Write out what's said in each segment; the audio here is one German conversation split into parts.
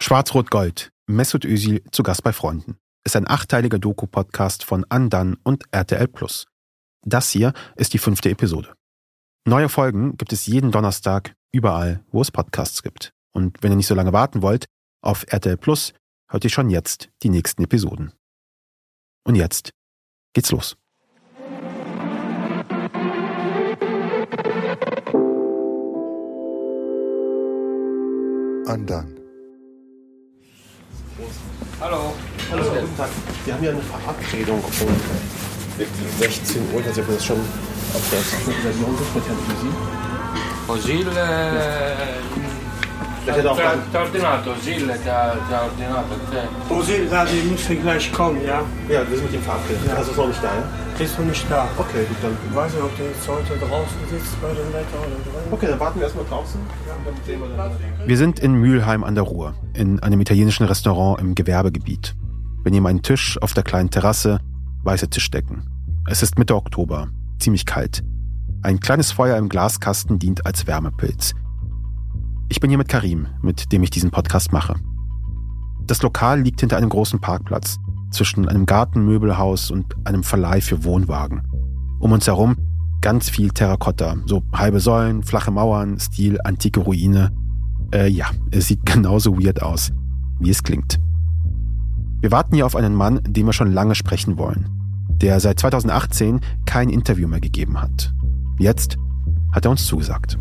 Schwarz-Rot-Gold. Mesut Özil zu Gast bei Freunden. Ist ein achteiliger Doku-Podcast von Andan und RTL. Das hier ist die fünfte Episode. Neue Folgen gibt es jeden Donnerstag überall, wo es Podcasts gibt. Und wenn ihr nicht so lange warten wollt, auf RTL Plus hört ihr schon jetzt die nächsten Episoden. Und jetzt geht's los. Andan. Hallo. Hallo, guten Tag. Sie haben ja eine Verabredung um 16 Uhr. Also, ich habe das schon auf der Version mit Herrn. Osil Vielleicht ti ha auch ti ha ordinato, Osil ti ha ordinato a te. Osil gerade müsste gleich kommen, ja? Ja, wir sind mit ihm verabredet. Ja. Also ist noch nicht da, ja? Ist noch nicht da. Okay, gut, dann. Ich weiß nicht, ob der jetzt heute draußen sitzt bei dem Wetter oder drin. Okay, dann warten wir erstmal draußen. Dann sehen wir dann. Wir sind in Mülheim an der Ruhr, in einem italienischen Restaurant im Gewerbegebiet. Wir nehmen einen Tisch auf der kleinen Terrasse, weiße Tischdecken. Es ist Mitte Oktober, ziemlich kalt. Ein kleines Feuer im Glaskasten dient als Wärmepilz. Ich bin hier mit Karim, mit dem ich diesen Podcast mache. Das Lokal liegt hinter einem großen Parkplatz, zwischen einem Gartenmöbelhaus und einem Verleih für Wohnwagen. Um uns herum ganz viel Terrakotta, so halbe Säulen, flache Mauern, Stil, antike Ruine. Äh, ja, es sieht genauso weird aus, wie es klingt. Wir warten hier auf einen Mann, den wir schon lange sprechen wollen, der seit 2018 kein Interview mehr gegeben hat. Jetzt hat er uns zugesagt.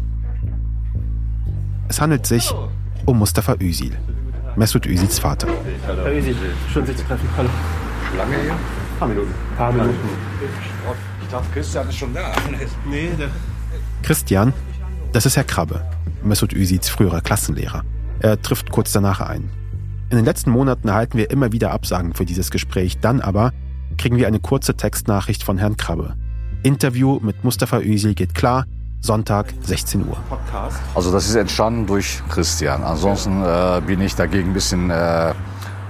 Es handelt sich um Mustafa Özil, Mesut Özils Vater. Herr Gysi, schön sich zu treffen. Hallo. Lange hier? Ein paar Minuten. Ein paar Minuten. Ich dachte, Christian ist schon da. Nee, der. Christian, das ist Herr Krabbe, Mesut Özils früherer Klassenlehrer. Er trifft kurz danach ein. In den letzten Monaten erhalten wir immer wieder Absagen für dieses Gespräch. Dann aber kriegen wir eine kurze Textnachricht von Herrn Krabbe. Interview mit Mustafa Özil geht klar, Sonntag 16 Uhr. Also das ist entstanden durch Christian. Ansonsten äh, bin ich dagegen ein bisschen, äh,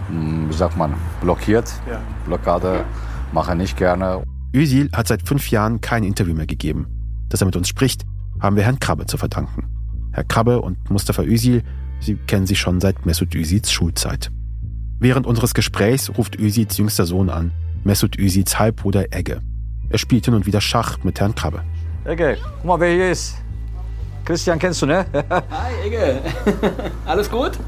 mh, wie sagt man, blockiert. Ja. Blockade mache nicht gerne. Özil hat seit fünf Jahren kein Interview mehr gegeben. Dass er mit uns spricht, haben wir Herrn Krabbe zu verdanken. Herr Krabbe und Mustafa Özil, sie kennen sich schon seit Mesut Özils Schulzeit. Während unseres Gesprächs ruft Özils jüngster Sohn an, Mesut Özils Halbbruder Egge. Er spielt hin und wieder Schach mit Herrn Krabbe. Okay, guck mal, wer hier ist. Christian kennst du, ne? Hi, Egge. Alles gut?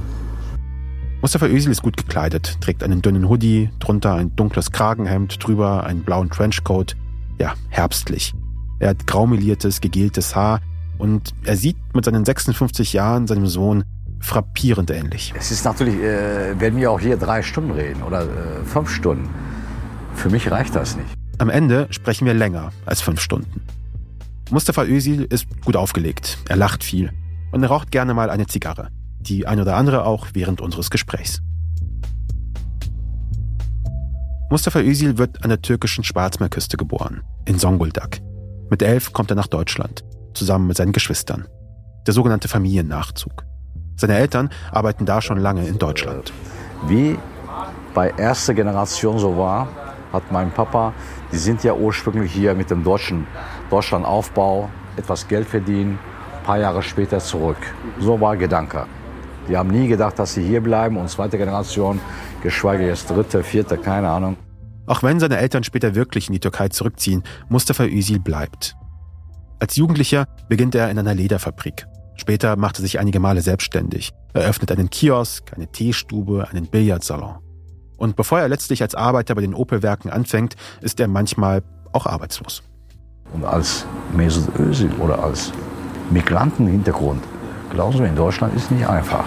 Mustafa Özil ist gut gekleidet, trägt einen dünnen Hoodie, drunter ein dunkles Kragenhemd, drüber einen blauen Trenchcoat. Ja, herbstlich. Er hat graumeliertes, gegeltes Haar und er sieht mit seinen 56 Jahren seinem Sohn frappierend ähnlich. es ist natürlich, äh, werden wir auch hier drei Stunden reden oder äh, fünf Stunden. Für mich reicht das nicht. Am Ende sprechen wir länger als fünf Stunden. Mustafa Özil ist gut aufgelegt, er lacht viel und er raucht gerne mal eine Zigarre. Die ein oder andere auch während unseres Gesprächs. Mustafa Özil wird an der türkischen Schwarzmeerküste geboren, in Zonguldak. Mit elf kommt er nach Deutschland, zusammen mit seinen Geschwistern. Der sogenannte Familiennachzug. Seine Eltern arbeiten da schon lange in Deutschland. Wie bei erster Generation so war, hat mein Papa, die sind ja ursprünglich hier mit dem deutschen Deutschlandaufbau etwas Geld verdienen, ein paar Jahre später zurück. So war Gedanke. Die haben nie gedacht, dass sie hier bleiben und zweite Generation, geschweige jetzt dritte, vierte, keine Ahnung. Auch wenn seine Eltern später wirklich in die Türkei zurückziehen, Mustafa Özil bleibt. Als Jugendlicher beginnt er in einer Lederfabrik. Später macht er sich einige Male selbstständig, eröffnet einen Kiosk, eine Teestube, einen Billardsalon. Und bevor er letztlich als Arbeiter bei den Opelwerken anfängt, ist er manchmal auch arbeitslos. Und als Mesut Özil oder als Migrantenhintergrund, glauben Sie, in Deutschland ist nicht einfach.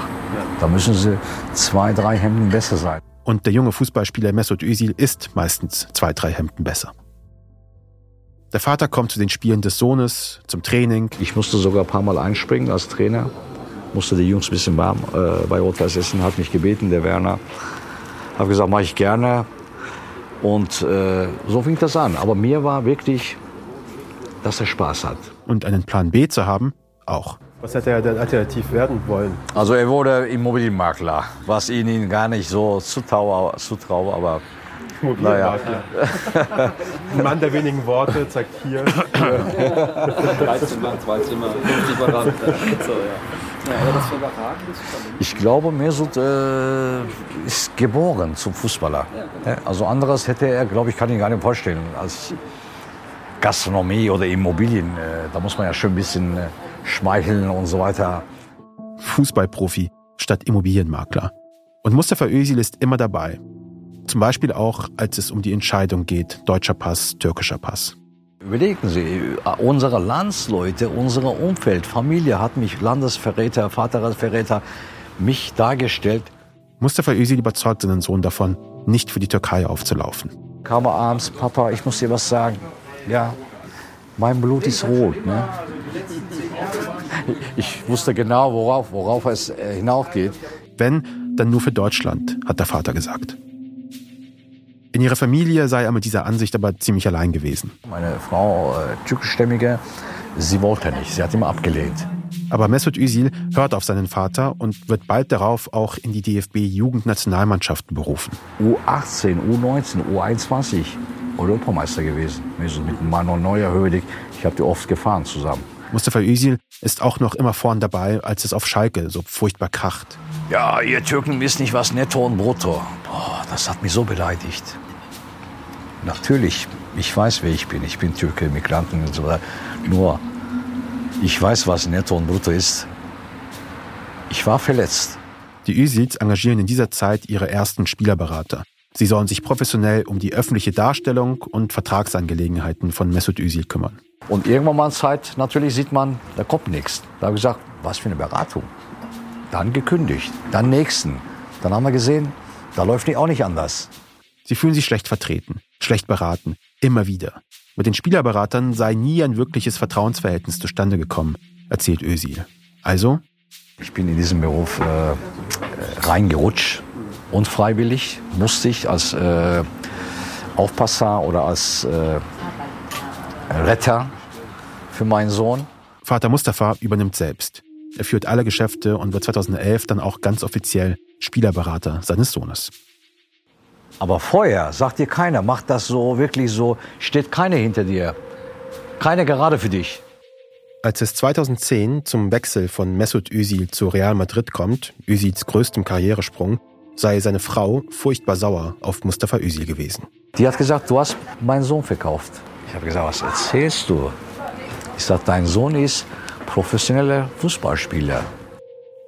Da müssen Sie zwei, drei Hemden besser sein. Und der junge Fußballspieler Mesut Özil ist meistens zwei, drei Hemden besser. Der Vater kommt zu den Spielen des Sohnes, zum Training. Ich musste sogar ein paar Mal einspringen als Trainer. Musste die Jungs ein bisschen warm äh, bei Rot-Weiß Essen, hat mich gebeten, der Werner. Habe gesagt, mache ich gerne. Und äh, so fing das an. Aber mir war wirklich, dass er Spaß hat. Und einen Plan B zu haben, auch. Was hätte er denn alternativ werden wollen? Also er wurde Immobilienmakler, was ich ihm gar nicht so zutraue, zutraue aber Immobilienmakler. Ein Mann der wenigen Worte zeigt hier. Drei Zimmer, zwei Zimmer, 50 Quadratmeter. So, ja. Ja, aber das überragend ist schon. Ich glaube, Mesut äh, ist geboren zum Fußballer. Ja, Also anderes hätte er, glaube ich, kann ich gar nicht vorstellen. Als Gastronomie oder Immobilien, äh, da muss man ja schon ein bisschen äh, schmeicheln und so weiter. Fußballprofi statt Immobilienmakler. Und Mustafa Özil ist immer dabei. Zum Beispiel auch, als es um die Entscheidung geht, deutscher Pass, türkischer Pass. Überlegen Sie, unsere Landsleute, unser Umfeld, Familie hat mich Landesverräter, Vaterverräter, mich dargestellt. Mustafa Özil überzeugt seinen Sohn davon, nicht für die Türkei aufzulaufen. Kam er abends, Papa, ich muss dir was sagen. Ja, mein Blut ist rot. Ne? Ich wusste genau, worauf, worauf es äh, hinaufgeht. Wenn, dann nur für Deutschland, hat der Vater gesagt. In ihrer Familie sei er mit dieser Ansicht aber ziemlich allein gewesen. Meine Frau, äh, türkischstämmige, sie wollte nicht, sie hat immer abgelehnt. Aber Mesut Özil hört auf seinen Vater und wird bald darauf auch in die DFB-Jugendnationalmannschaften berufen. U18, U19, U21 Europameister gewesen. Also mit Manuel Neuer, Hödig, ich habe die oft gefahren zusammen. Mustafa Özil ist auch noch immer vorn dabei, als es auf Schalke so furchtbar kracht. Ja, ihr Türken wisst nicht, was netto und brutto. Boah, das hat mich so beleidigt. Natürlich, ich weiß, wer ich bin. Ich bin Türke, Migranten und so weiter. Nur, ich weiß, was netto und brutto ist. Ich war verletzt. Die Özils engagieren in dieser Zeit ihre ersten Spielerberater. Sie sollen sich professionell um die öffentliche Darstellung und Vertragsangelegenheiten von Mesut Özil kümmern. Und irgendwann mal Zeit, natürlich sieht man, da kommt nichts. Da habe ich gesagt, was für eine Beratung. Dann gekündigt, dann nächsten. Dann haben wir gesehen, da läuft auch nicht anders. Sie fühlen sich schlecht vertreten, schlecht beraten, immer wieder. Mit den Spielerberatern sei nie ein wirkliches Vertrauensverhältnis zustande gekommen, erzählt Özil. Also? Ich bin in diesen Beruf äh, reingerutscht, unfreiwillig, musste ich als äh, Aufpasser oder als äh, Retter für meinen Sohn. Vater Mustafa übernimmt selbst. Er führt alle Geschäfte und wird 2011 dann auch ganz offiziell Spielerberater seines Sohnes. Aber vorher sagt dir keiner, macht das so, wirklich so, steht keiner hinter dir. Keiner gerade für dich. Als es 2010 zum Wechsel von Mesut Özil zu Real Madrid kommt, Özils größtem Karrieresprung, sei seine Frau furchtbar sauer auf Mustafa Özil gewesen. Die hat gesagt, du hast meinen Sohn verkauft. Ich habe gesagt, was erzählst du? Ich sage, dein Sohn ist professioneller Fußballspieler.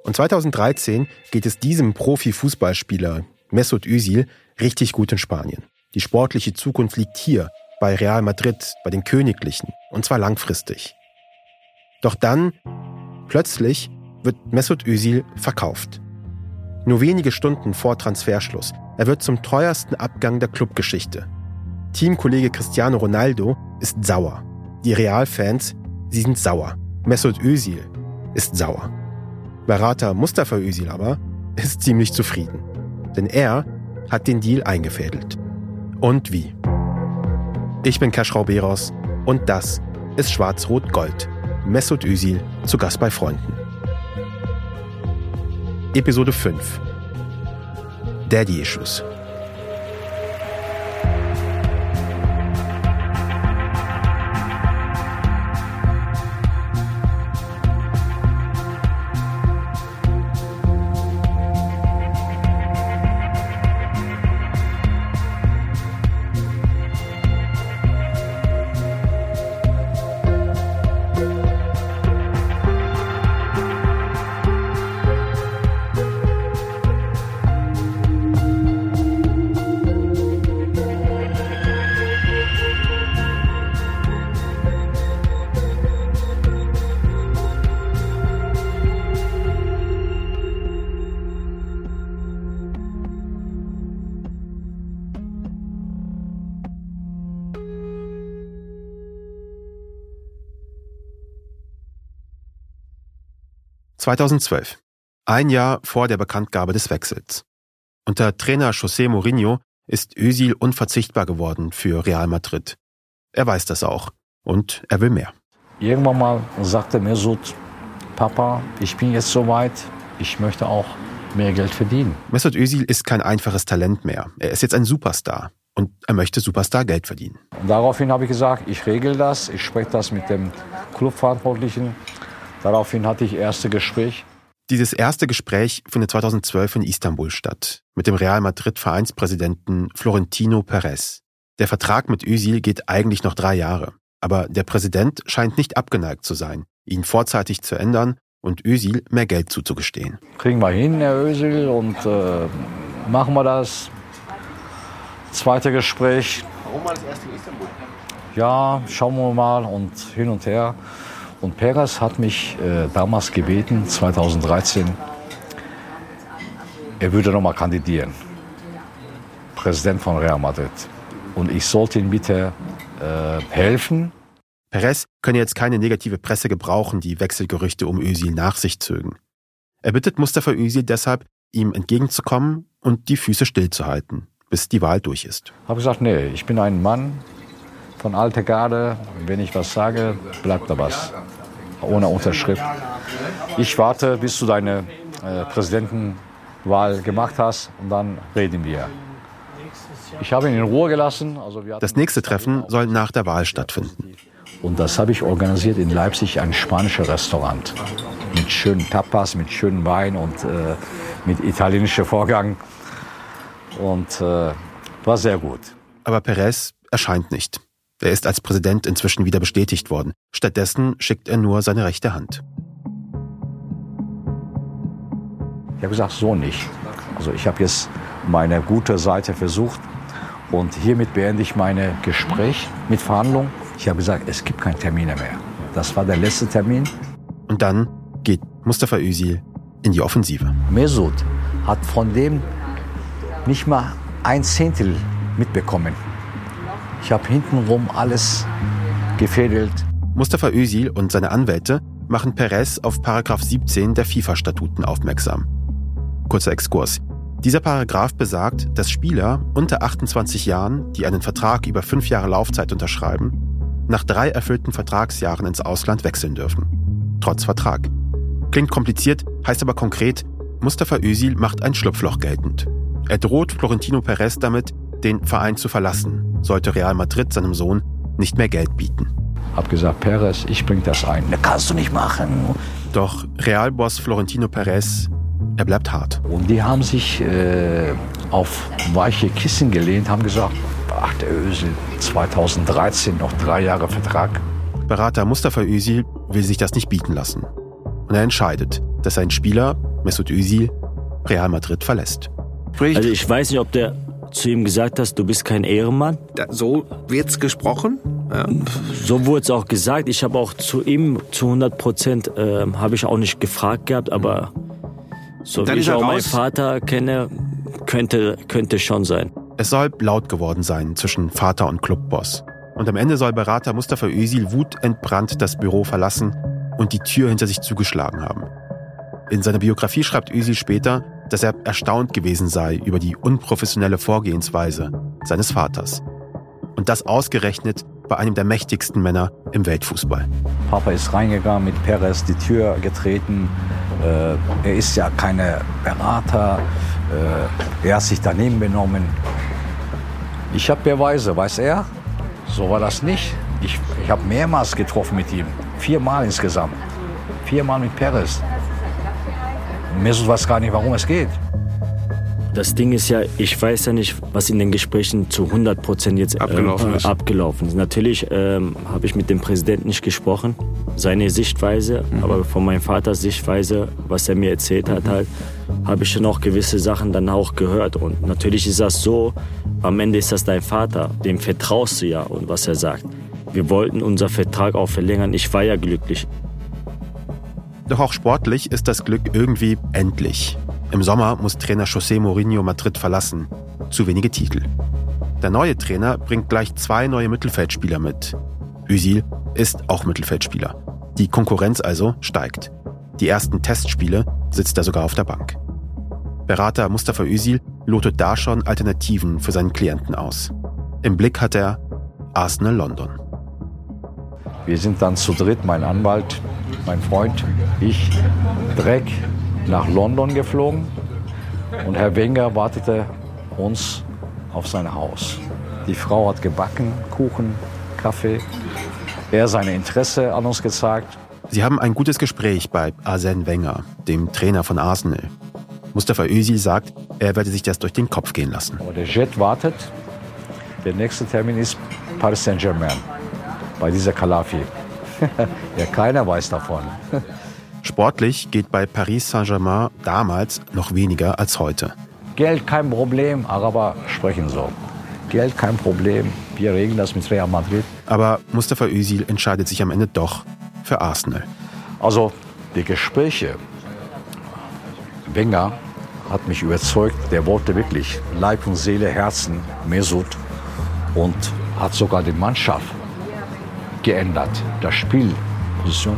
Und 2013 geht es diesem Profi-Fußballspieler, Mesut Özil, richtig gut in Spanien. Die sportliche Zukunft liegt hier, bei Real Madrid, bei den Königlichen, und zwar langfristig. Doch dann, plötzlich, wird Mesut Özil verkauft. Nur wenige Stunden vor Transferschluss. Er wird zum teuersten Abgang der Clubgeschichte. Teamkollege Cristiano Ronaldo ist sauer. Die Realfans, sie sind sauer. Mesut Özil ist sauer. Berater Mustafa Özil aber ist ziemlich zufrieden. Denn er hat den Deal eingefädelt. Und wie? Ich bin Kaschrau Beros und das ist Schwarz-Rot-Gold. Mesut Özil zu Gast bei Freunden. Episode 5 Daddy Issues. (2012), ein Jahr vor der Bekanntgabe des Wechsels. Unter Trainer José Mourinho ist Özil unverzichtbar geworden für Real Madrid. Er weiß das auch und er will mehr. Irgendwann mal sagte Mesut, Papa, ich bin jetzt soweit, ich möchte auch mehr Geld verdienen. Mesut Özil ist kein einfaches Talent mehr. Er ist jetzt ein Superstar und er möchte Superstar Geld verdienen. Und daraufhin habe ich gesagt, ich regel das, ich spreche das mit dem Clubverantwortlichen. Daraufhin hatte ich erste Gespräch. Dieses erste Gespräch findet 2012 in Istanbul statt, mit dem Real Madrid Vereinspräsidenten Florentino Perez. Der Vertrag mit Özil geht eigentlich noch drei Jahre, aber der Präsident scheint nicht abgeneigt zu sein, ihn vorzeitig zu ändern und Özil mehr Geld zuzugestehen. Kriegen wir hin, Herr Özil, und äh, machen wir das. Zweite Gespräch. Warum war das erste in Istanbul? Ja, schauen wir mal und hin und her. Und Perez hat mich äh, damals gebeten, 2013, er würde noch mal kandidieren. Präsident von Real Madrid. Und ich sollte ihm bitte äh, helfen. Perez könne jetzt keine negative Presse gebrauchen, die Wechselgerüchte um Özil nach sich zögen. Er bittet Mustafa Özil deshalb, ihm entgegenzukommen und die Füße stillzuhalten, bis die Wahl durch ist. Habe gesagt, nee, ich bin ein Mann von alter Garde. Wenn ich was sage, bleibt da was. Ohne Unterschrift. Ich warte, bis du deine äh, Präsidentenwahl gemacht hast und dann reden wir. Ich habe ihn in Ruhe gelassen. Also Das nächste Treffen soll nach der Wahl stattfinden. Und das habe ich organisiert in Leipzig, ein spanisches Restaurant. Mit schönen Tapas, mit schönem Wein und äh, mit italienischer Vorgang. Und äh, war sehr gut. Aber Perez erscheint nicht. Er ist als Präsident inzwischen wieder bestätigt worden. Stattdessen schickt er nur seine rechte Hand. Ich habe gesagt, so nicht. Also ich habe jetzt meine gute Seite versucht und hiermit beende ich meine Gespräch mit Verhandlungen. Ich habe gesagt, es gibt keine Termine mehr. Das war der letzte Termin. Und dann geht Mustafa Özil in die Offensive. Mesut hat von dem nicht mal ein Zehntel mitbekommen. Ich habe hintenrum alles gefädelt. Mustafa Özil und seine Anwälte machen Perez auf Paragraph 17 der FIFA-Statuten aufmerksam. Kurzer Exkurs. Dieser Paragraph besagt, dass Spieler unter 28 Jahren, die einen Vertrag über fünf Jahre Laufzeit unterschreiben, nach drei erfüllten Vertragsjahren ins Ausland wechseln dürfen. Trotz Vertrag. Klingt kompliziert, heißt aber konkret, Mustafa Özil macht ein Schlupfloch geltend. Er droht Florentino Perez damit, den Verein zu verlassen, sollte Real Madrid seinem Sohn nicht mehr Geld bieten. Hab gesagt, Perez, ich bring das ein. Das kannst du nicht machen. Doch Realboss Florentino Perez, er bleibt hart. Und die haben sich äh, auf weiche Kissen gelehnt, haben gesagt, ach der Ösel, 2013 noch drei Jahre Vertrag. Berater Mustafa Özil will sich das nicht bieten lassen. Und er entscheidet, dass sein Spieler, Mesut Özil, Real Madrid verlässt. Also ich weiß nicht, ob der zu ihm gesagt hat, du bist kein Ehrenmann. Da, so wird's gesprochen? Ja. So wurde es auch gesagt. Ich habe auch zu ihm zu 100 Prozent äh, habe ich auch nicht gefragt gehabt, aber so Dann wie ich auch meinen raus. Vater kenne, könnte könnte schon sein. Es soll laut geworden sein zwischen Vater und Clubboss. Und am Ende soll Berater Mustafa Özil wutentbrannt das Büro verlassen und die Tür hinter sich zugeschlagen haben. In seiner Biografie schreibt Özil später, dass er erstaunt gewesen sei über die unprofessionelle Vorgehensweise seines Vaters. Und das ausgerechnet bei einem der mächtigsten Männer im Weltfußball. Papa ist reingegangen, mit Perez die Tür getreten. Äh, er ist ja kein Berater. Äh, er hat sich daneben benommen. Ich habe Beweise, weiß er? So war das nicht. Ich, ich habe mehrmals getroffen mit ihm. Viermal insgesamt. Viermal mit Perez. Mesut weiß gar nicht, warum es geht. Das Ding ist ja, ich weiß ja nicht, was in den Gesprächen zu 100 Prozent jetzt ähm, Abgelaufen äh, ist. abgelaufen ist. Natürlich ähm, habe ich mit dem Präsidenten nicht gesprochen, seine Sichtweise, aber von meinem Vaters Sichtweise, was er mir erzählt hat, halt, habe ich schon auch gewisse Sachen dann auch gehört. Und natürlich ist das so, am Ende ist das dein Vater, dem vertraust du ja und was er sagt. Wir wollten unseren Vertrag auch verlängern. Ich war ja glücklich. Doch auch sportlich ist das Glück irgendwie endlich. Im Sommer muss Trainer José Mourinho Madrid verlassen. Zu wenige Titel. Der neue Trainer bringt gleich zwei neue Mittelfeldspieler mit. Özil ist auch Mittelfeldspieler. Die Konkurrenz also steigt. Die ersten Testspiele sitzt er sogar auf der Bank. Berater Mustafa Özil lotet da schon Alternativen für seinen Klienten aus. Im Blick hat er Arsenal London. Wir sind dann zu dritt, mein Anwalt, mein Freund, ich, Dreck, nach London geflogen. Und Herr Wenger wartete uns auf sein Haus. Die Frau hat gebacken, Kuchen, Kaffee. Er seine Interesse an uns gezeigt. Sie haben ein gutes Gespräch bei Arsène Wenger, dem Trainer von Arsenal. Mustafa Özil sagt, er werde sich das durch den Kopf gehen lassen. Aber der Jet wartet. Der nächste Termin ist Paris Saint-Germain bei dieser Kalafi. ja, keiner weiß davon. Sportlich geht bei Paris Saint-Germain damals noch weniger als heute. Geld kein Problem, Araber sprechen so. Geld kein Problem, wir regeln das mit Real Madrid. Aber Mustafa Özil entscheidet sich am Ende doch für Arsenal. Also die Gespräche, Wenger hat mich überzeugt, der wollte wirklich Leib und Seele, Herzen, Mesut und hat sogar die Mannschaft geändert, das Spielposition.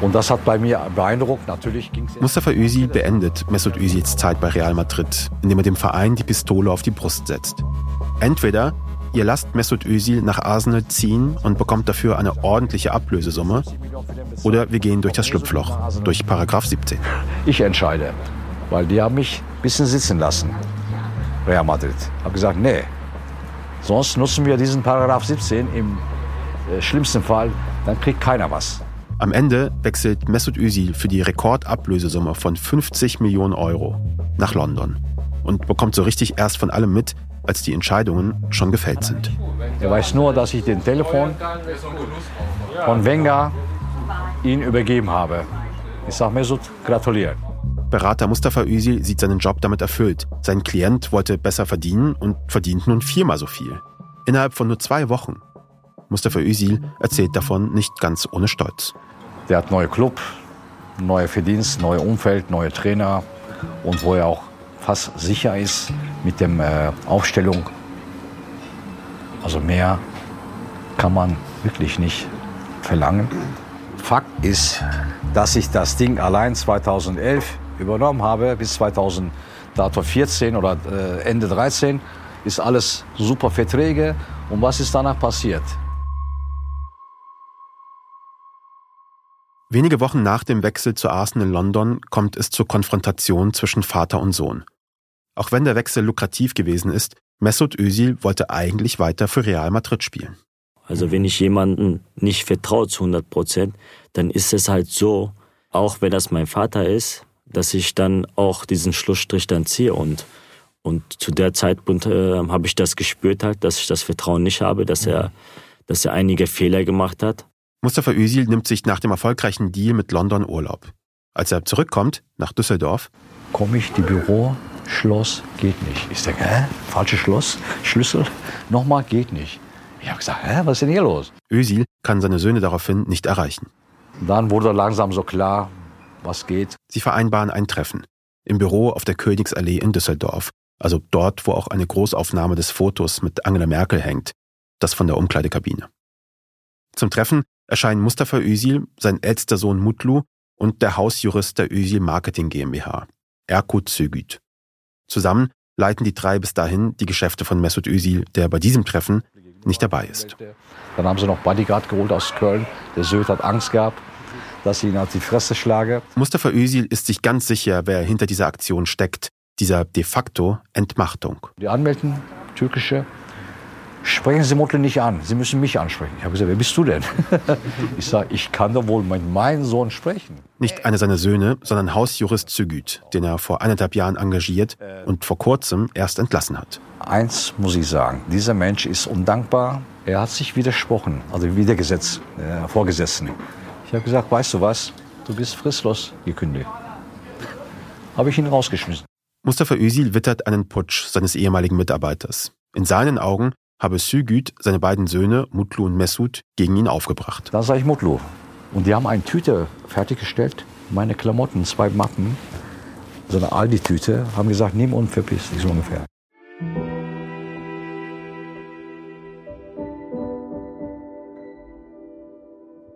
Und das hat bei mir beeindruckt. Natürlich ging es. Mustafa Özil beendet Mesut Özils Zeit bei Real Madrid, indem er dem Verein die Pistole auf die Brust setzt. Entweder ihr lasst Mesut Özil nach Arsenal ziehen und bekommt dafür eine ordentliche Ablösesumme, oder wir gehen durch das Schlupfloch, durch Paragraph 17. Ich entscheide, weil die haben mich ein bisschen sitzen lassen. Real Madrid. Habe gesagt, nee. Sonst nutzen wir diesen Paragraph 17 im schlimmsten Fall, dann kriegt keiner was. Am Ende wechselt Mesut Özil für die Rekordablösesumme von 50 Millionen Euro nach London und bekommt so richtig erst von allem mit, als die Entscheidungen schon gefällt sind. Er weiß nur, dass ich den Telefon von Wenger ihn übergeben habe. Ich sage Mesut, gratulieren. Berater Mustafa Özil sieht seinen Job damit erfüllt. Sein Klient wollte besser verdienen und verdient nun viermal so viel. Innerhalb von nur zwei Wochen. Mustafa Özil erzählt davon nicht ganz ohne Stolz. Der hat neue Club, neue Verdienst, neue Umfeld, neue Trainer und wo er auch fast sicher ist mit der äh, Aufstellung. Also mehr kann man wirklich nicht verlangen. Fakt ist, dass ich das Ding allein 2011 übernommen habe bis 2014 oder äh, Ende 13 ist alles super Verträge. Und was ist danach passiert? Wenige Wochen nach dem Wechsel zu Arsenal London kommt es zur Konfrontation zwischen Vater und Sohn. Auch wenn der Wechsel lukrativ gewesen ist, Mesut Özil wollte eigentlich weiter für Real Madrid spielen. Also wenn ich jemanden nicht vertraue zu 100 Prozent, dann ist es halt so, auch wenn das mein Vater ist, dass ich dann auch diesen Schlussstrich dann ziehe und und zu der Zeitpunkt äh, habe ich das gespürt halt, dass ich das Vertrauen nicht habe, dass er dass er einige Fehler gemacht hat Mustafa Özil nimmt sich nach dem erfolgreichen Deal mit London Urlaub. Als er zurückkommt nach Düsseldorf, komme ich die Büro, Schloss geht nicht. Ich denke, hä, falsches Schloss, Schlüssel, nochmal geht nicht. Ich habe gesagt, hä, was ist denn hier los? Özil kann seine Söhne daraufhin nicht erreichen. Dann wurde langsam so klar, was geht. Sie vereinbaren ein Treffen im Büro auf der Königsallee in Düsseldorf, also dort, wo auch eine Großaufnahme des Fotos mit Angela Merkel hängt, das von der Umkleidekabine. Zum Treffen erscheinen Mustafa Özil, sein ältester Sohn Mutlu und der Hausjurist der Özil Marketing GmbH, Erkut Sögüt. Zusammen leiten die drei bis dahin die Geschäfte von Mesut Özil, der bei diesem Treffen nicht dabei ist. Dann haben sie noch Bodyguard geholt aus Köln. Der Söd hat Angst gehabt, dass ich ihn auf die Fresse schlage. Mustafa Özil ist sich ganz sicher, wer hinter dieser Aktion steckt, dieser de facto Entmachtung. Die Anmelden, türkische, sprechen Sie Mutter nicht an, Sie müssen mich ansprechen. Ich habe gesagt, wer bist du denn? ich sage, ich kann doch wohl mit meinem Sohn sprechen. Nicht einer seiner Söhne, sondern Hausjurist Zügüt, den er vor eineinhalb Jahren engagiert und vor kurzem erst entlassen hat. Eins muss ich sagen, dieser Mensch ist undankbar. Er hat sich widersprochen, also widergesetzt, äh, Vorgesetzten. Ich habe gesagt, weißt du was, du bist fristlos gekündigt. Habe ich ihn rausgeschmissen. Mustafa Özil wittert einen Putsch seines ehemaligen Mitarbeiters. In seinen Augen habe Sügüt seine beiden Söhne, Mutlu und Mesut, gegen ihn aufgebracht. Da sage ich Mutlu. Und die haben eine Tüte fertiggestellt, meine Klamotten, zwei Mappen, so eine Aldi-Tüte, haben gesagt, nimm und verpiss dich so ungefähr.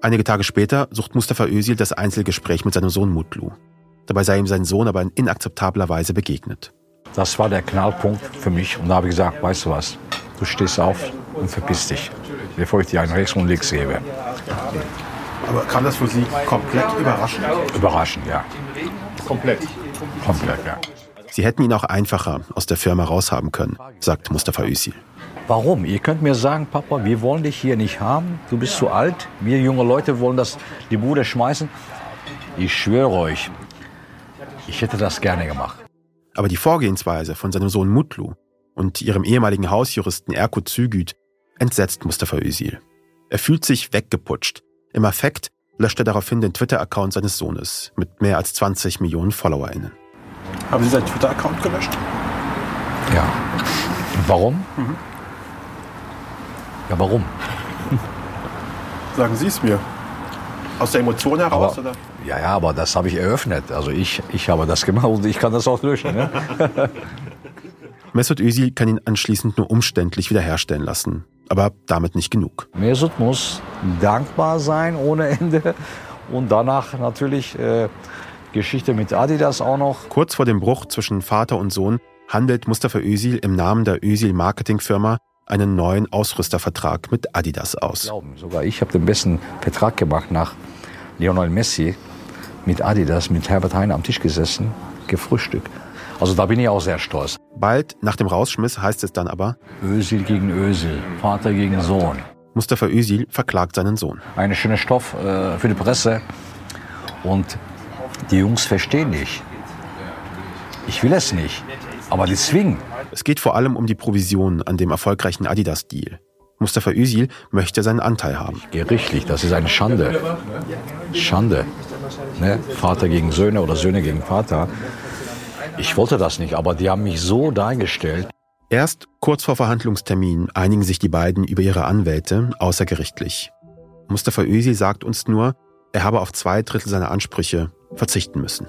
Einige Tage später sucht Mustafa Özil das Einzelgespräch mit seinem Sohn Mutlu. Dabei sei ihm sein Sohn aber in inakzeptabler Weise begegnet. Das war der Knallpunkt für mich und da habe ich gesagt, weißt du was, du stehst auf und verpiss dich, bevor ich dir einen rechts und links gebe. Aber kam das für Sie komplett überraschend? Überraschend, ja. Komplett. Komplett, ja. Sie hätten ihn auch einfacher aus der Firma raushaben können, sagt Mustafa Özil. Warum? Ihr könnt mir sagen, Papa, wir wollen dich hier nicht haben. Du bist zu alt. Wir junge Leute wollen das die Bude schmeißen. Ich schwöre euch, ich hätte das gerne gemacht. Aber die Vorgehensweise von seinem Sohn Mutlu und ihrem ehemaligen Hausjuristen Erko Zügüt entsetzt Mustafa Özil. Er fühlt sich weggeputscht. Im Affekt löscht er daraufhin den Twitter-Account seines Sohnes mit mehr als 20 Millionen FollowerInnen. Haben Sie seinen Twitter-Account gelöscht? Ja. Warum? Mhm. Ja, warum? Sagen Sie es mir. Aus der Emotion heraus? Aber- oder? Ja, ja, aber das habe ich eröffnet. Also ich, ich habe das gemacht und ich kann das auch löschen. Ne? Mesut Özil kann ihn anschließend nur umständlich wiederherstellen lassen. Aber damit nicht genug. Mesut muss dankbar sein ohne Ende und danach natürlich äh, Geschichte mit Adidas auch noch. Kurz vor dem Bruch zwischen Vater und Sohn handelt Mustafa Özil im Namen der Özil Marketingfirma einen neuen Ausrüstervertrag mit Adidas aus. Glauben. Sogar ich habe den besten Vertrag gemacht nach Lionel Messi mit Adidas, mit Herbert Heine am Tisch gesessen, gefrühstückt. Also da bin ich auch sehr stolz. Bald nach dem Rausschmiss heißt es dann aber, Özil gegen Özil, Vater gegen Sohn. Mustafa Özil verklagt seinen Sohn. Eine schöne Stoff äh, für die Presse. Und die Jungs verstehen nicht. Ich will es nicht, aber die zwingen. Es geht vor allem um die Provision an dem erfolgreichen Adidas-Deal. Mustafa Özil möchte seinen Anteil haben. Gerichtlich, das ist eine Schande. Schande. Ne? Vater gegen Söhne oder Söhne gegen Vater. Ich wollte das nicht, aber die haben mich so dargestellt. Erst kurz vor Verhandlungstermin einigen sich die beiden über ihre Anwälte außergerichtlich. Mustafa Özil sagt uns nur, er habe auf zwei Drittel seiner Ansprüche verzichten müssen.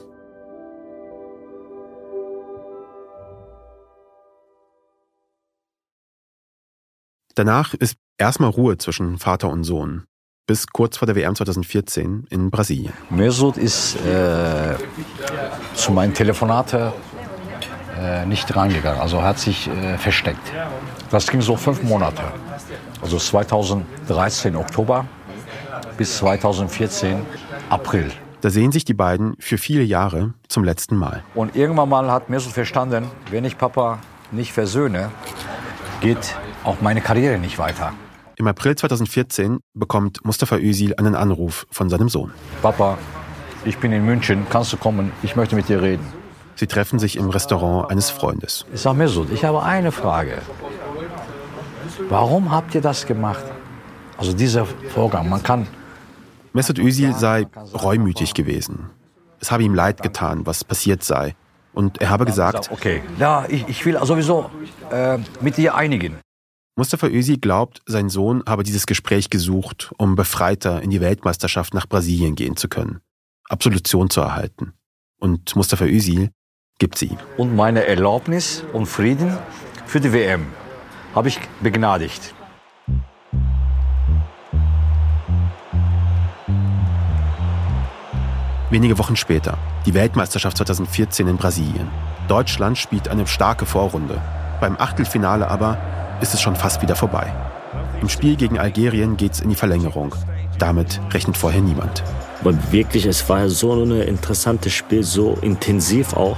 Danach ist erstmal Ruhe zwischen Vater und Sohn, bis kurz vor der WM 2014 in Brasilien. Mesut ist äh, zu meinen Telefonaten äh, nicht reingegangen. Also hat sich äh, versteckt. Das ging so fünf Monate. Also 2013 Oktober bis 2014 April. Da sehen sich die beiden für viele Jahre zum letzten Mal. Und irgendwann mal hat Mesut verstanden, wenn ich Papa nicht versöhne, geht auch meine Karriere nicht weiter. Im April 2014 bekommt Mustafa Özil einen Anruf von seinem Sohn. Papa, ich bin in München, kannst du kommen? Ich möchte mit dir reden. Sie treffen sich im Restaurant eines Freundes. Ich sage Mesut, ich habe eine Frage. Warum habt ihr das gemacht? Also dieser Vorgang, man kann Mesut Özil sei reumütig gewesen. Es habe ihm leid getan, was passiert sei. Und er habe gesagt, okay, ja, ich, ich will sowieso äh, mit dir einigen. Mustafa Özil glaubt, sein Sohn habe dieses Gespräch gesucht, um befreiter in die Weltmeisterschaft nach Brasilien gehen zu können, Absolution zu erhalten. Und Mustafa Özil gibt sie ihm. Und meine Erlaubnis und Frieden für die WM habe ich begnadigt. Wenige Wochen später, die Weltmeisterschaft 2014 in Brasilien. Deutschland spielt eine starke Vorrunde. Beim Achtelfinale aber ist es schon fast wieder vorbei. Im Spiel gegen Algerien geht's in die Verlängerung. Damit rechnet vorher niemand. Aber wirklich, es war so ein interessantes Spiel, so intensiv auch,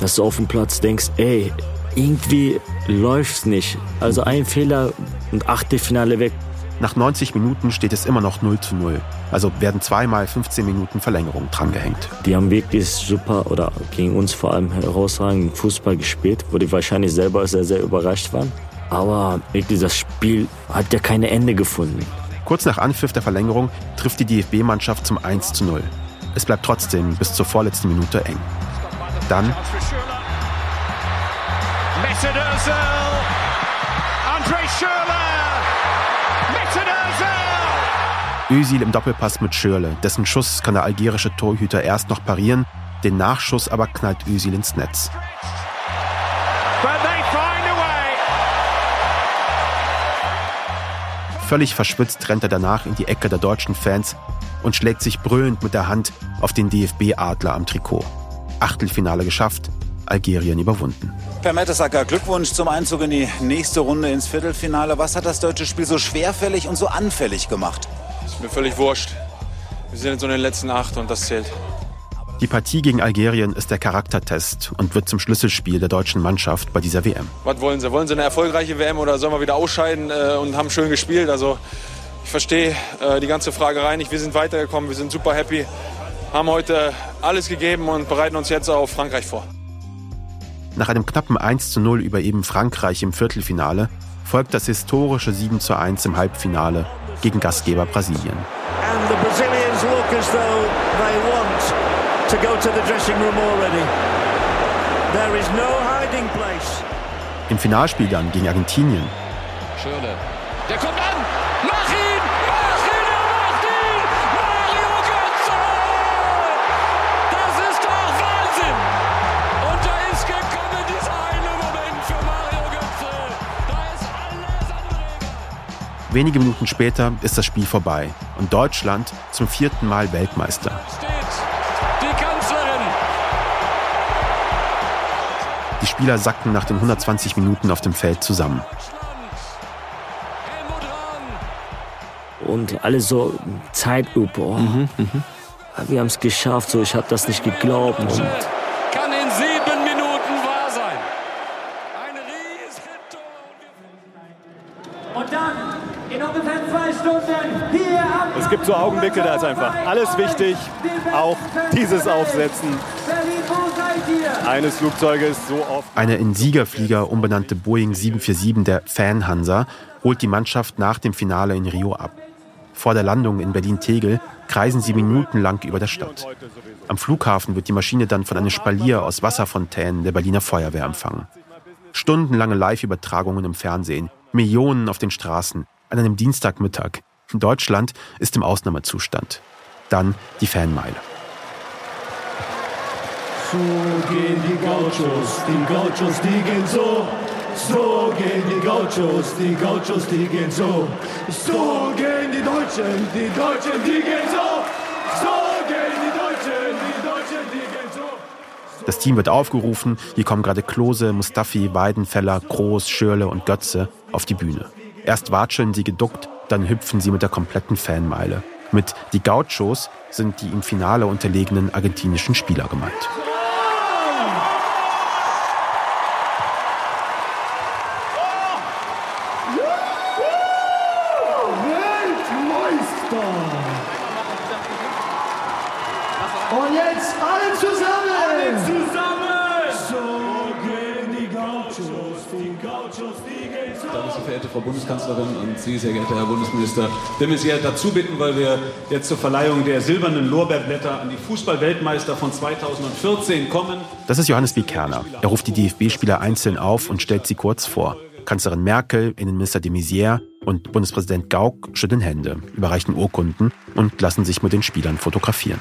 dass du auf dem Platz denkst, ey, irgendwie läuft's nicht. Also ein Fehler und Achtelfinale weg. Nach 90 Minuten steht es immer noch 0 zu 0. Also werden zweimal 15 Minuten Verlängerung drangehängt. Die haben wirklich super oder gegen uns vor allem herausragenden Fußball gespielt, wo die wahrscheinlich selber sehr, sehr überrascht waren. Aber das Spiel hat ja keine Ende gefunden. Kurz nach Anpfiff der Verlängerung trifft die DFB-Mannschaft zum 1 zu 0. Es bleibt trotzdem bis zur vorletzten Minute eng. Dann. Özil im Doppelpass mit Schürle. Dessen Schuss kann der algerische Torhüter erst noch parieren, den Nachschuss aber knallt Özil ins Netz. Völlig verschwitzt rennt er danach in die Ecke der deutschen Fans und schlägt sich brüllend mit der Hand auf den DFB-Adler am Trikot. Achtelfinale geschafft, Algerien überwunden. Per Mertesacker, Glückwunsch zum Einzug in die nächste Runde ins Viertelfinale. Was hat das deutsche Spiel so schwerfällig und so anfällig gemacht? Ist mir völlig wurscht. Wir sind jetzt so in den letzten acht und das zählt. Die Partie gegen Algerien ist der Charaktertest und wird zum Schlüsselspiel der deutschen Mannschaft bei dieser WM. Was wollen Sie? Wollen Sie eine erfolgreiche WM oder sollen wir wieder ausscheiden äh, und haben schön gespielt? Also ich verstehe äh, die ganze Fragerei nicht. Wir sind weitergekommen, wir sind super happy, haben heute alles gegeben und bereiten uns jetzt auf Frankreich vor. Nach einem knappen 1 zu 0 über eben Frankreich im Viertelfinale folgt das historische 7 zu 1 im Halbfinale gegen Gastgeber Brasilien. And the Brazilians look as though to go to the dressing room already. There is no hiding place. Im Finalspiel dann gegen Argentinien Schirle. Der kommt an! Mach ihn! Mach ihn! Er macht ihn! Mario Götze! Das ist doch Wahnsinn! Und da ist gekommen dieser eine Moment für Mario Götze. Da ist alles andere. Wenige Minuten später ist das Spiel vorbei und Deutschland zum vierten Mal Weltmeister. Spieler sacken nach den 120 Minuten auf dem Feld zusammen. Und alle so Zeitlupe. Oh. Wir haben es geschafft, so ich habe das nicht geglaubt. Und Kann in sieben Minuten wahr sein. Und dann in ungefähr zwei Stunden hier am Es gibt so Augenblicke, da ist einfach alles wichtig. Auch dieses Aufsetzen eines Flugzeuges so oft. Eine in Siegerflieger umbenannte Boeing 747 der Fan-Hansa holt die Mannschaft nach dem Finale in Rio ab. Vor der Landung in Berlin-Tegel kreisen sie minutenlang über der Stadt. Am Flughafen wird die Maschine dann von einem Spalier aus Wasserfontänen der Berliner Feuerwehr empfangen. Stundenlange Live-Übertragungen im Fernsehen, Millionen auf den Straßen, an einem Dienstagmittag. Deutschland ist im Ausnahmezustand. Dann die Fanmeile. So gehen die Gauchos, die Gauchos, die gehen so. So gehen die Gauchos, die Gauchos, die gehen so. So gehen die Deutschen, die Deutschen, die gehen so. So gehen die Deutschen, die Deutschen, die gehen so. Das Team wird aufgerufen. Hier kommen gerade Klose, Mustafi, Weidenfeller, Groß, Schürle und Götze auf die Bühne. Erst watscheln sie geduckt, dann hüpfen sie mit der kompletten Fanmeile. Mit die Gauchos sind die im Finale unterlegenen argentinischen Spieler gemeint. Sie, sehr geehrter Herr Bundesminister, de Maizière dazu bitten, weil wir jetzt zur Verleihung der silbernen Lorbeerblätter an die Fußballweltmeister von 2014 kommen. Das ist Johannes B. Kerner. Er ruft die DFB-Spieler einzeln auf und stellt sie kurz vor. Kanzlerin Merkel, Innenminister de Maizière und Bundespräsident Gauck schütteln Hände, überreichen Urkunden und lassen sich mit den Spielern fotografieren.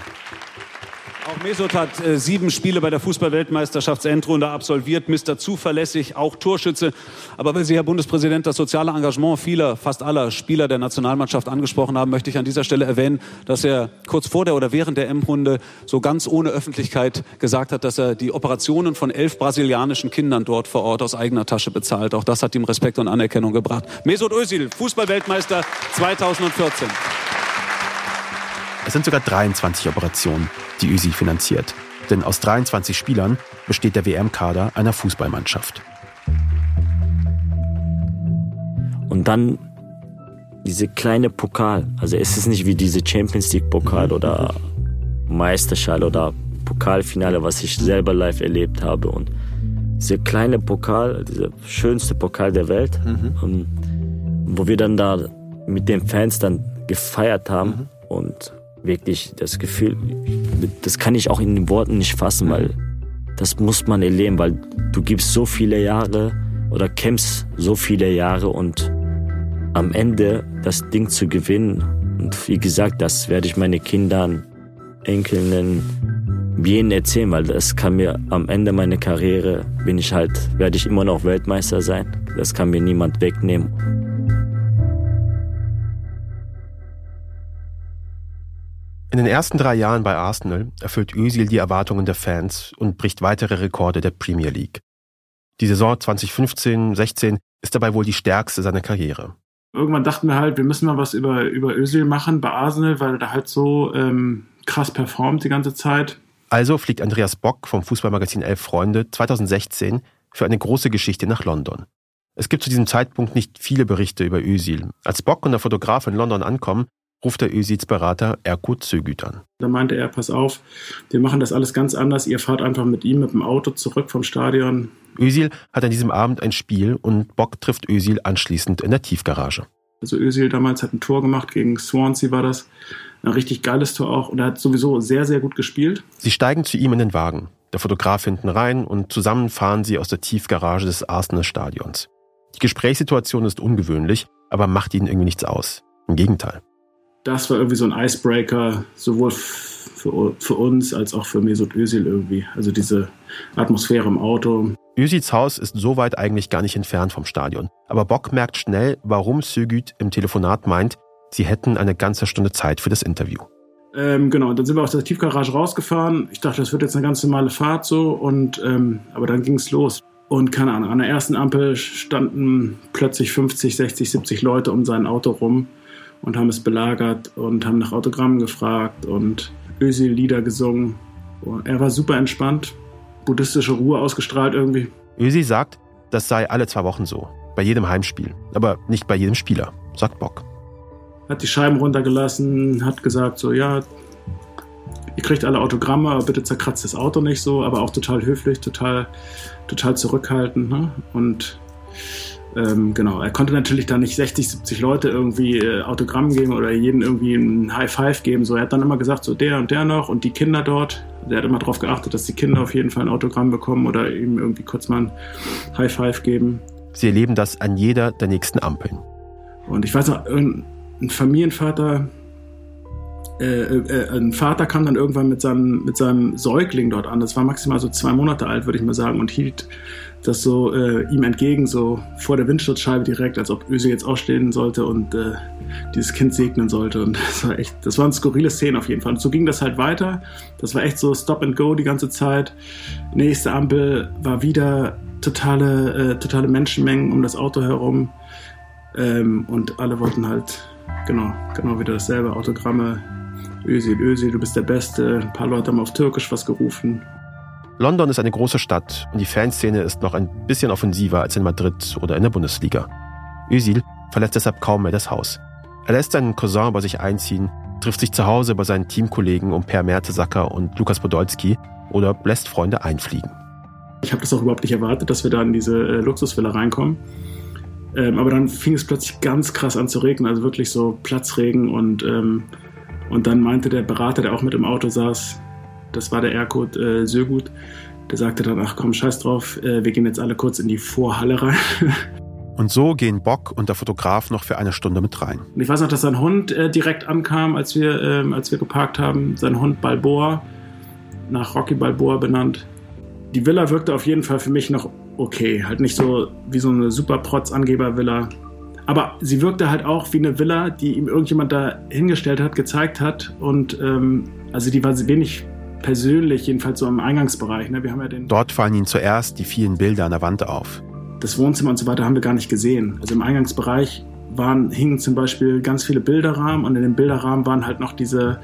Mesut hat äh, sieben Spiele bei der Fußballweltmeisterschaftsendrunde absolviert, Mr. Zuverlässig, auch Torschütze. Aber weil Sie, Herr Bundespräsident, das soziale Engagement vieler, fast aller Spieler der Nationalmannschaft angesprochen haben, möchte ich an dieser Stelle erwähnen, dass er kurz vor der oder während der M-Runde so ganz ohne Öffentlichkeit gesagt hat, dass er die Operationen von elf brasilianischen Kindern dort vor Ort aus eigener Tasche bezahlt. Auch das hat ihm Respekt und Anerkennung gebracht. Mesut Özil, Fußballweltmeister 2014. Es sind sogar 23 Operationen, die Özil finanziert. Denn aus 23 Spielern besteht der WM-Kader einer Fußballmannschaft. Und dann diese kleine Pokal. Also es ist nicht wie diese Champions League Pokal oder Meisterschale oder Pokalfinale, was ich selber live erlebt habe. Und dieser kleine Pokal, dieser schönste Pokal der Welt, ähm, wo wir dann da mit den Fans dann gefeiert haben und wirklich das Gefühl, das kann ich auch in den Worten nicht fassen, weil das muss man erleben, weil du gibst so viele Jahre oder kämpfst so viele Jahre und am Ende das Ding zu gewinnen. Und wie gesagt, das werde ich meine Kindern, Enkeln, jeden erzählen, weil das kann mir am Ende meiner Karriere, bin ich halt, werde ich immer noch Weltmeister sein. Das kann mir niemand wegnehmen. In den ersten drei Jahren bei Arsenal erfüllt Özil die Erwartungen der Fans und bricht weitere Rekorde der Premier League. Die Saison 2015-16 ist dabei wohl die stärkste seiner Karriere. Irgendwann dachten wir halt, wir müssen mal was über, über Özil machen bei Arsenal, weil er da halt so ähm, krass performt die ganze Zeit. Also fliegt Andreas Bock vom Fußballmagazin Elf Freunde 2016 für eine große Geschichte nach London. Es gibt zu diesem Zeitpunkt nicht viele Berichte über Özil. Als Bock und der Fotograf in London ankommen, ruft der Özils Berater Erkut Sögüt an. Da meinte er, pass auf, wir machen das alles ganz anders. Ihr fahrt einfach mit ihm mit dem Auto zurück vom Stadion. Özil hat an diesem Abend ein Spiel und Bock trifft Özil anschließend in der Tiefgarage. Also Özil damals hat ein Tor gemacht gegen Swansea war das. Ein richtig geiles Tor auch und er hat sowieso sehr, sehr gut gespielt. Sie steigen zu ihm in den Wagen, der Fotograf hinten rein und zusammen fahren sie aus der Tiefgarage des Arsenal-Stadions. Die Gesprächssituation ist ungewöhnlich, aber macht ihnen irgendwie nichts aus. Im Gegenteil. Das war irgendwie so ein Icebreaker, sowohl für, für uns als auch für Mesut Özil irgendwie. Also diese Atmosphäre im Auto. Özils Haus ist soweit eigentlich gar nicht entfernt vom Stadion. Aber Bock merkt schnell, warum Sögüt im Telefonat meint, sie hätten eine ganze Stunde Zeit für das Interview. Ähm, genau, und dann sind wir aus der Tiefgarage rausgefahren. Ich dachte, das wird jetzt eine ganz normale Fahrt so. Und, ähm, aber dann ging es los. Und keine Ahnung, an der ersten Ampel standen plötzlich 50, 60, 70 Leute um sein Auto rum und haben es belagert und haben nach Autogrammen gefragt und Özil-Lieder gesungen. Und er war super entspannt, buddhistische Ruhe ausgestrahlt irgendwie. Özil sagt, das sei alle zwei Wochen so, bei jedem Heimspiel, aber nicht bei jedem Spieler, sagt Bock. Hat die Scheiben runtergelassen, hat gesagt so, ja, ihr kriegt alle Autogramme, aber bitte zerkratzt das Auto nicht so, aber auch total höflich, total, total zurückhaltend. Ne? Und ähm, genau, er konnte natürlich dann nicht 60, 70 Leute irgendwie äh, Autogramm geben oder jeden irgendwie ein High Five geben. So, er hat dann immer gesagt, so der und der noch und die Kinder dort. Der hat immer darauf geachtet, dass die Kinder auf jeden Fall ein Autogramm bekommen oder ihm irgendwie kurz mal ein High Five geben. Sie erleben das an jeder der nächsten Ampeln. Und ich weiß noch, ein Familienvater, äh, äh, ein Vater kam dann irgendwann mit seinem, mit seinem Säugling dort an. Das war maximal so zwei Monate alt, würde ich mal sagen, und hielt das so äh, ihm entgegen, so vor der Windschutzscheibe direkt, als ob Öse jetzt aufstehen sollte und äh, dieses Kind segnen sollte. Und das war echt, das waren skurrile Szenen auf jeden Fall. Und so ging das halt weiter. Das war echt so Stop and Go die ganze Zeit. Nächste Ampel war wieder totale, äh, totale Menschenmengen um das Auto herum. Ähm, und alle wollten halt, genau, genau wieder dasselbe. Autogramme. Özil, Özil, du bist der Beste. Ein paar Leute haben auf Türkisch was gerufen. London ist eine große Stadt und die Fanszene ist noch ein bisschen offensiver als in Madrid oder in der Bundesliga. Özil verlässt deshalb kaum mehr das Haus. Er lässt seinen Cousin bei sich einziehen, trifft sich zu Hause bei seinen Teamkollegen um Per Mertesacker und Lukas Podolski oder lässt Freunde einfliegen. Ich habe das auch überhaupt nicht erwartet, dass wir da in diese äh, Luxusvilla reinkommen. Ähm, aber dann fing es plötzlich ganz krass an zu regnen, also wirklich so Platzregen und, ähm, und dann meinte der Berater, der auch mit im Auto saß, das war der Erkut äh, Sögut. Der sagte dann, ach komm, scheiß drauf, äh, wir gehen jetzt alle kurz in die Vorhalle rein. Und so gehen Bock und der Fotograf noch für eine Stunde mit rein. Und ich weiß noch, dass sein Hund äh, direkt ankam, als wir, ähm, als wir geparkt haben. Sein Hund Balboa, nach Rocky Balboa benannt. Die Villa wirkte auf jeden Fall für mich noch okay. Halt nicht so wie so eine super Protz-Angeber-Villa. Aber sie wirkte halt auch wie eine Villa, die ihm irgendjemand da hingestellt hat, gezeigt hat. Und ähm, also die war wenig persönlich, jedenfalls so im Eingangsbereich. Ne? Wir haben ja den Dort fallen ihnen zuerst die vielen Bilder an der Wand auf. Das Wohnzimmer und so weiter haben wir gar nicht gesehen. Also im Eingangsbereich waren, hingen zum Beispiel ganz viele Bilderrahmen und in den Bilderrahmen waren halt noch diese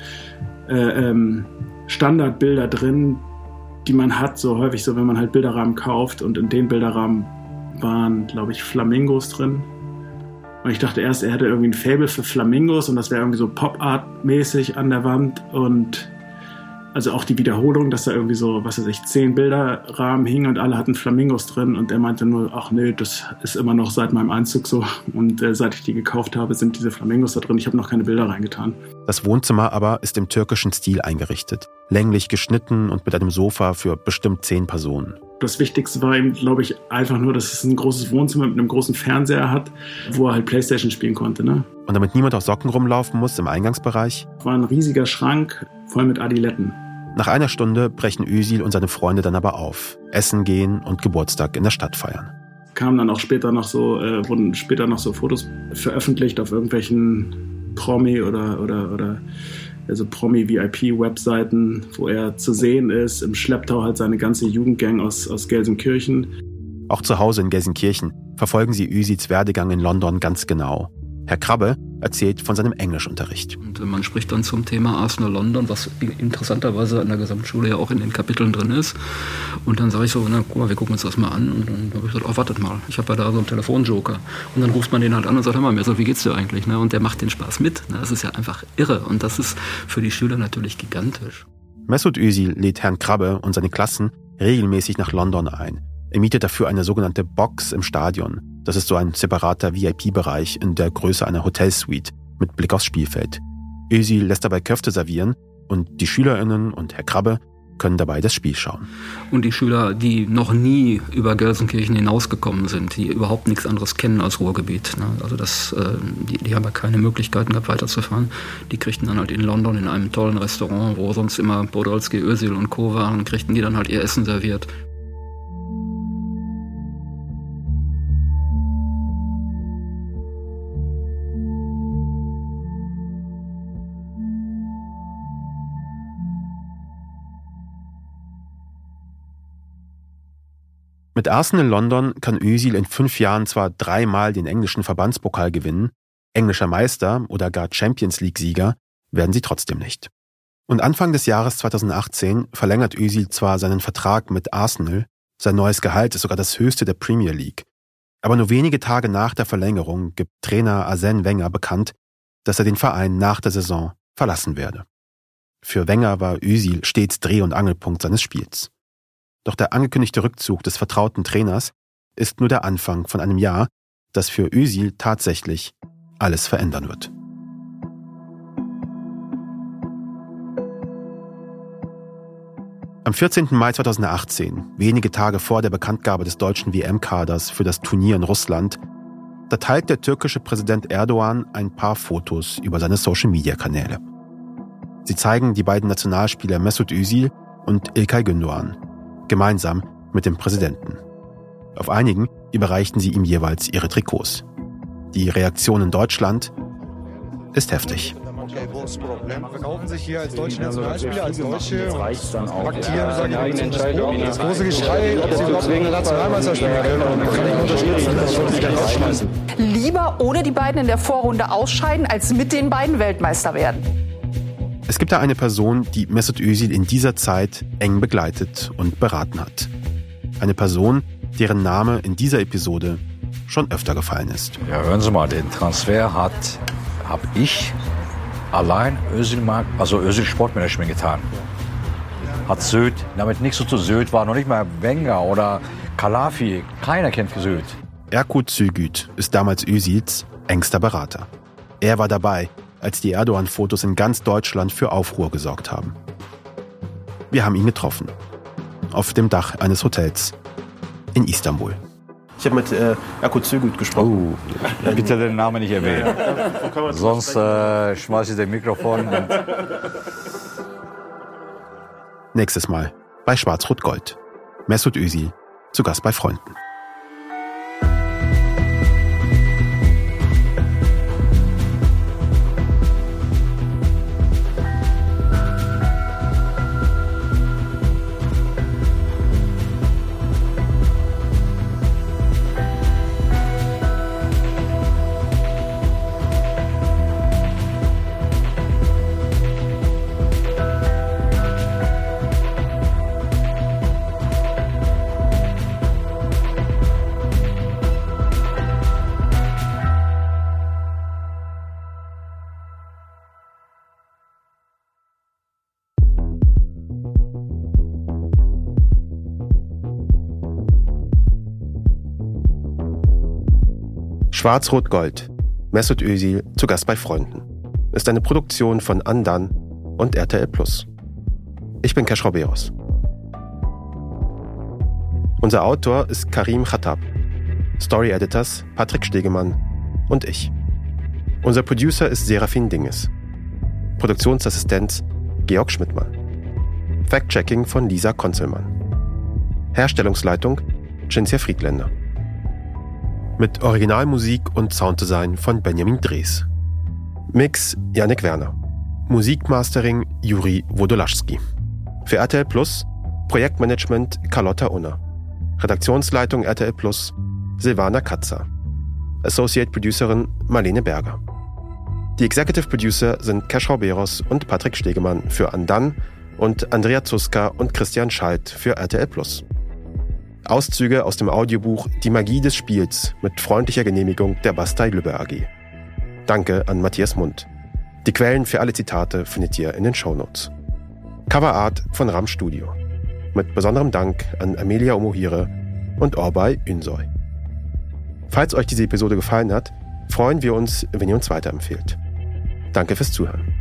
äh, ähm, Standardbilder drin, die man hat, so häufig so, wenn man halt Bilderrahmen kauft. Und in den Bilderrahmen waren, glaube ich, Flamingos drin. Und ich dachte erst, er hätte irgendwie ein Fable für Flamingos und das wäre irgendwie so Pop-Art-mäßig an der Wand. Und also auch die Wiederholung, dass da irgendwie so, was weiß ich, zehn Bilderrahmen hingen und alle hatten Flamingos drin und er meinte nur, ach nee, das ist immer noch seit meinem Einzug so und äh, seit ich die gekauft habe, sind diese Flamingos da drin. Ich habe noch keine Bilder reingetan. Das Wohnzimmer aber ist im türkischen Stil eingerichtet, länglich geschnitten und mit einem Sofa für bestimmt zehn Personen. Das Wichtigste war ihm, glaube ich, einfach nur, dass es ein großes Wohnzimmer mit einem großen Fernseher hat, wo er halt Playstation spielen konnte. Ne? Und damit niemand auf Socken rumlaufen muss im Eingangsbereich? War ein riesiger Schrank voll mit Adiletten. Nach einer Stunde brechen Özil und seine Freunde dann aber auf, essen gehen und Geburtstag in der Stadt feiern. Kamen dann auch später noch so, äh, wurden später noch so Fotos veröffentlicht auf irgendwelchen Promi oder oder oder also Promi-VIP-Webseiten, wo er zu sehen ist, im Schlepptau halt seine ganze Jugendgang aus, aus Gelsenkirchen. Auch zu Hause in Gelsenkirchen verfolgen sie Özils Werdegang in London ganz genau. Herr Krabbe erzählt von seinem Englischunterricht. Und man spricht dann zum Thema Arsenal London, was interessanterweise an der Gesamtschule ja auch in den Kapiteln drin ist. Und dann sage ich so, na guck mal, wir gucken uns das mal an. Und dann habe ich gesagt, oh, wartet mal, ich habe ja da so einen Telefonjoker. Und dann ruft man den halt an und sagt, hör mal, so, wie geht's dir eigentlich? Ne? Und der macht den Spaß mit. Ne? Das ist ja einfach irre. Und das ist für die Schüler natürlich gigantisch. Mesut Özil lädt Herrn Krabbe und seine Klassen regelmäßig nach London ein. Er mietet dafür eine sogenannte Box im Stadion. Das ist so ein separater VIP-Bereich in der Größe einer Hotelsuite mit Blick aufs Spielfeld. Özil lässt dabei Köfte servieren und die SchülerInnen und Herr Krabbe können dabei das Spiel schauen. Und die Schüler, die noch nie über Gelsenkirchen hinausgekommen sind, die überhaupt nichts anderes kennen als Ruhrgebiet, ne? also das, äh, die, die haben ja keine Möglichkeiten gehabt, weiterzufahren, die kriegten dann halt in London in einem tollen Restaurant, wo sonst immer Podolski, Özil und Co. waren, kriegten die dann halt ihr Essen serviert. Mit Arsenal London kann Özil in fünf Jahren zwar dreimal den englischen Verbandspokal gewinnen, englischer Meister oder gar Champions League-Sieger werden sie trotzdem nicht. Und Anfang des Jahres 2018 verlängert Özil zwar seinen Vertrag mit Arsenal, sein neues Gehalt ist sogar das höchste der Premier League, aber nur wenige Tage nach der Verlängerung gibt Trainer Arsène Wenger bekannt, dass er den Verein nach der Saison verlassen werde. Für Wenger war Özil stets Dreh- und Angelpunkt seines Spiels. Doch der angekündigte Rückzug des vertrauten Trainers ist nur der Anfang von einem Jahr, das für Özil tatsächlich alles verändern wird. Am 14. Mai 2018, wenige Tage vor der Bekanntgabe des deutschen WM-Kaders für das Turnier in Russland, da teilt der türkische Präsident Erdogan ein paar Fotos über seine Social-Media-Kanäle. Sie zeigen die beiden Nationalspieler Mesut Özil und Ilkay Gündoğan, gemeinsam mit dem Präsidenten. Auf einigen überreichten sie ihm jeweils ihre Trikots. Die Reaktion in Deutschland ist heftig. Verkaufen sich hier als deutsche Nationalspieler, als Deutsche und aktieren, sage ich das große Geschrei, ob sie überhaupt eine Nationalmeister spielen können. Kann ich unterstützen, das wollte ich gleich rausschmeißen. Lieber ohne die beiden in der Vorrunde ausscheiden, als mit den beiden Weltmeister werden. Es gibt da eine Person, die Mesut Özil in dieser Zeit eng begleitet und beraten hat. Eine Person, deren Name in dieser Episode schon öfter gefallen ist. Ja, hören Sie mal, den Transfer hat, habe ich allein Özil, also Özil Sportmanagement getan. Hat Söd, damit nichts so zu Söd war, noch nicht mal Wenger oder Kalafi, keiner kennt Söd. Erkut Zügüt ist damals Özils engster Berater. Er war dabei, als die Erdogan-Fotos in ganz Deutschland für Aufruhr gesorgt haben. Wir haben ihn getroffen. Auf dem Dach eines Hotels in Istanbul. Ich habe mit äh, Erkut Zügüt gesprochen. Oh, bitte den Namen nicht erwähnen. Sonst äh, schmeiße ich das Mikrofon. Nächstes Mal bei Schwarz-Rot-Gold. Mesut Özil zu Gast bei Freunden. Schwarz-Rot-Gold. Mesut Özil zu Gast bei Freunden. Ist eine Produktion von Andan und RTL Plus. Ich bin Keschrau Beros. Unser Autor ist Karim Khattab. Story Editors Patrick Stegemann und ich. Unser Producer ist Serafin Dinges. Produktionsassistenz Georg Schmidtmann. Fact-Checking von Lisa Konzelmann. Herstellungsleitung Cinzia Friedländer mit Originalmusik und Sounddesign von Benjamin Drees. Mix Janik Werner. Musikmastering Juri Wodolaschski. Für RTL Plus Projektmanagement Carlotta Unner. Redaktionsleitung RTL Plus Silvana Katzer. Associate Producerin Marlene Berger. Die Executive Producer sind Keschrau Beros und Patrick Stegemann für Andan und Andrea Zuska und Christian Scheidt für RTL Plus. Auszüge aus dem Audiobuch Die Magie des Spiels mit freundlicher Genehmigung der Bastei Lübbe AG. Danke an Matthias Mund. Die Quellen für alle Zitate findet ihr in den Shownotes. Coverart von Ram Studio. Mit besonderem Dank an Amelia Omohire und Orbay Ünsoy. Falls euch diese Episode gefallen hat, freuen wir uns, wenn ihr uns weiterempfehlt. Danke fürs Zuhören.